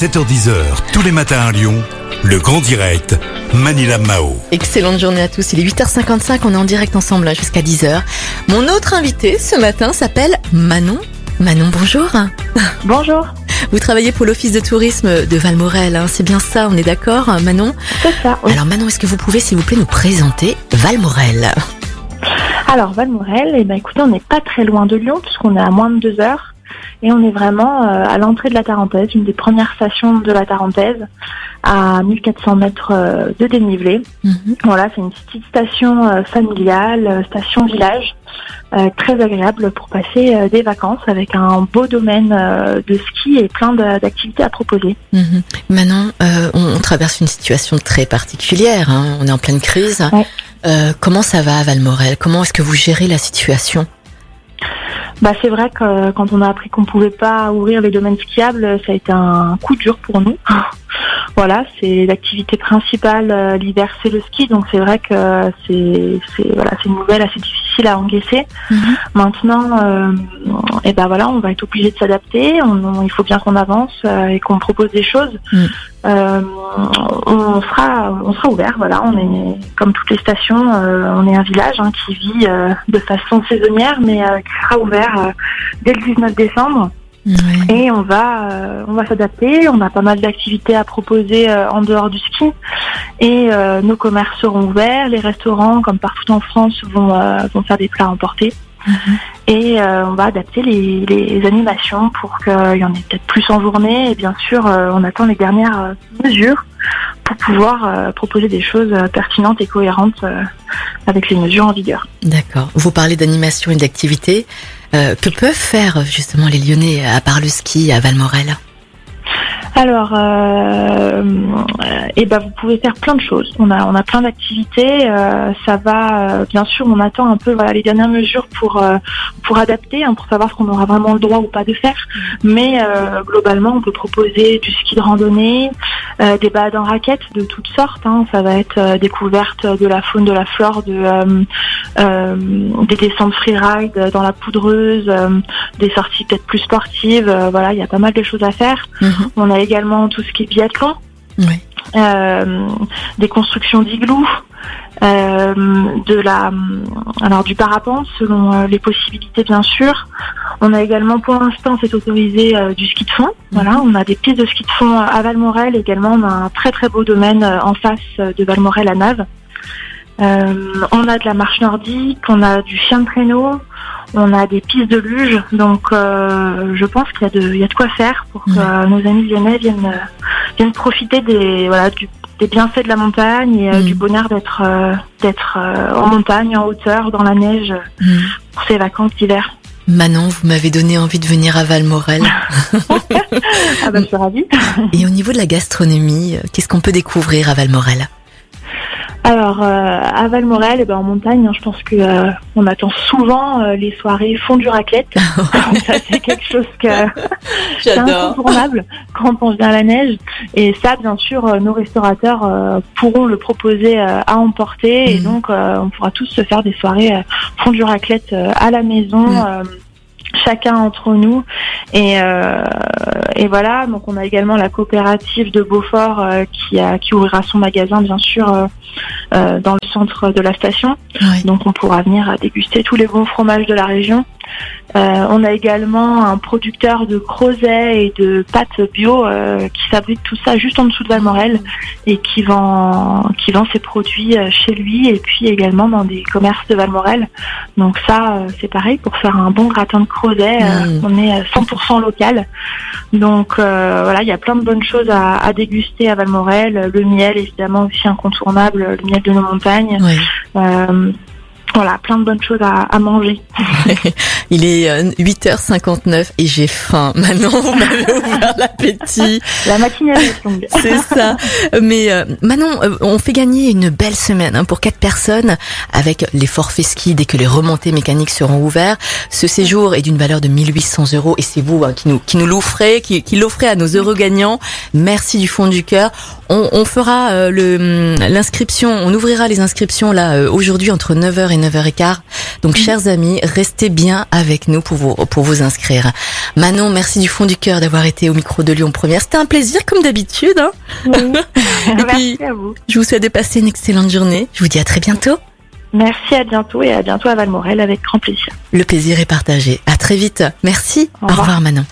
7h10h, tous les matins à Lyon, le grand direct, Manila Mao. Excellente journée à tous. Il est 8h55, on est en direct ensemble jusqu'à 10h. Mon autre invité ce matin s'appelle Manon. Manon, bonjour. Bonjour, Vous travaillez pour l'office de tourisme de Valmorel, hein, c'est bien ça, on est d'accord, Manon c'est ça. oui. Alors Manon, est-ce que vous pouvez s'il vous plaît nous présenter Valmorel? Alors Valmorel, eh ben, écoutez, on n'est pas très loin de Lyon puisqu'on est à moins de deux heures et on est vraiment euh, à l'entrée de la Tarentaise, une des premières stations de la Tarentaise, à 1400 mètres euh, de dénivelé. Mhm. Voilà, c'est une petite station euh, familiale, station village, très agréable pour passer des vacances avec un beau domaine de ski et plein d'activités à proposer. Manon, euh, on, on traverse une situation très particulière, hein, on est en pleine crise. Ouais. Euh, comment ça va à Valmorel? Comment est-ce que vous gérez la situation? Bah, c'est vrai que euh, quand on a appris qu'on pouvait pas ouvrir les domaines skiables, ça a été un coup dur pour nous. voilà, c'est l'activité principale euh, l'hiver, c'est le ski, donc c'est vrai que c'est c'est voilà, c'est une nouvelle assez difficile à encaisser. Mhm. Maintenant, euh, et ben voilà, on va être obligé de s'adapter. On, on- il faut bien qu'on avance euh, et qu'on propose des choses. Mm. Euh, on sera, on sera ouvert. Voilà, on est comme toutes les stations, euh, on est un village hein, qui vit euh, de façon saisonnière, mais qui sera ouvert dès le 19 décembre. Ouais. Et on va, euh, on va s'adapter. On a pas mal d'activités à proposer euh, en dehors du ski. Et euh, nos commerces seront ouverts. Les restaurants, comme partout en France, vont, vont faire des plats emportés. Mhm. Et euh, on va adapter les, animations pour qu'il y en ait peut-être plus en journée. Et bien sûr, euh, on attend les dernières euh, mesures pour pouvoir euh, proposer des choses euh, pertinentes et cohérentes euh, avec les mesures en vigueur. D'accord. Vous parlez d'animation et d'activité. Euh, que peuvent faire justement les Lyonnais à part le ski à Valmorel? Alors, euh, euh, eh ben, vous pouvez faire plein de choses. On a, on a plein d'activités. euh, ça va, euh, bien sûr, on attend un peu voilà les dernières mesures pour pour adapter, hein, pour savoir ce qu'on aura vraiment le droit ou pas de faire. Mais globalement, on peut proposer du ski de randonnée, des balades en raquettes de toutes sortes. hein. Ça va être découverte de la faune, de la flore, de des descentes freeride dans la poudreuse, des sorties peut-être plus sportives. voilà, il y a pas mal de choses à faire. Mhm. On a également tout ce qui est biathlon, Oui. euh, des constructions d'igloo, euh, de la, alors du parapente selon euh, les possibilités bien sûr. On a également pour l'instant c'est autorisé euh, du ski de fond. Voilà, on a des pistes de ski de fond à Valmorel également. On a un très très beau domaine en face de Valmorel à Nave. On a de la marche nordique, on a du chien de traîneau, on a des pistes de luge, donc euh, je pense qu'il y, a de- il y a de quoi faire pour que Ouais. euh, nos amis lyonnais viennent, viennent profiter des, voilà, du- des bienfaits de la montagne et euh, Mm. du bonheur d'être d'être en montagne, en hauteur, dans la neige Mhm. pour ces vacances d'hiver. Manon, vous m'avez donné envie de venir à Valmorel. Ah bah je suis ravie. Et au niveau de la gastronomie, qu'est-ce qu'on peut découvrir à Valmorel? Alors euh, à Valmorel, eh ben, en montagne, hein, je pense que euh, on attend souvent euh, les soirées fondu raclette. ça c'est quelque chose que c'est incontournable quand on vient à la neige. Et ça, bien sûr, nos restaurateurs euh, pourront le proposer euh, à emporter. Et Mhm. donc, euh, on pourra tous se faire des soirées fondue raclette euh, à la maison. Mhm. Chacun entre nous et, euh, et voilà donc on a également la coopérative de Beaufort euh, qui a qui ouvrira son magasin bien sûr euh, dans le centre de la station Oui. donc on pourra venir à déguster tous les bons fromages de la région. Euh, on a également un producteur de crozet et de pâtes bio euh, qui fabrique tout ça juste en dessous de Valmorel et qui vend qui vend ses produits euh, chez lui et puis également dans des commerces de Valmorel. Donc ça c'est pareil pour faire un bon gratin de crozet, euh, Mm. on est à 100% local. Donc euh, voilà, il y a plein de bonnes choses à, à déguster à Valmorel. Le miel évidemment aussi incontournable, le miel de nos montagnes. Oui. Euh, voilà, plein de bonnes choses à, à manger. Il est euh, 8h59 et j'ai faim. Manon, vous m'avez ouvert l'appétit. La matinée être longue. C'est ça. Mais euh, Manon, euh, on fait gagner une belle semaine hein, pour quatre personnes avec les forfaits ski dès que les remontées mécaniques seront ouverts. Ce séjour est d'une valeur de 1800 euros et c'est vous hein, qui nous qui nous l'offrez, qui, qui l'offrez à nos heureux gagnants. Merci du fond du cœur. On, on fera euh, le hum, l'inscription, on ouvrira les inscriptions là euh, aujourd'hui entre 9h et 9h15. Donc, Mhm. chers amis, restez bien avec nous pour vous, pour vous inscrire. Manon, merci du fond du cœur d'avoir été au micro de Lyon Première. C'était un plaisir, comme d'habitude. hein. Merci à vous. Je vous souhaite de passer une excellente journée. Je vous dis à très bientôt. Merci, à bientôt et à bientôt à Valmorel avec grand plaisir. Le plaisir est partagé. À très vite. Merci. Au revoir Manon.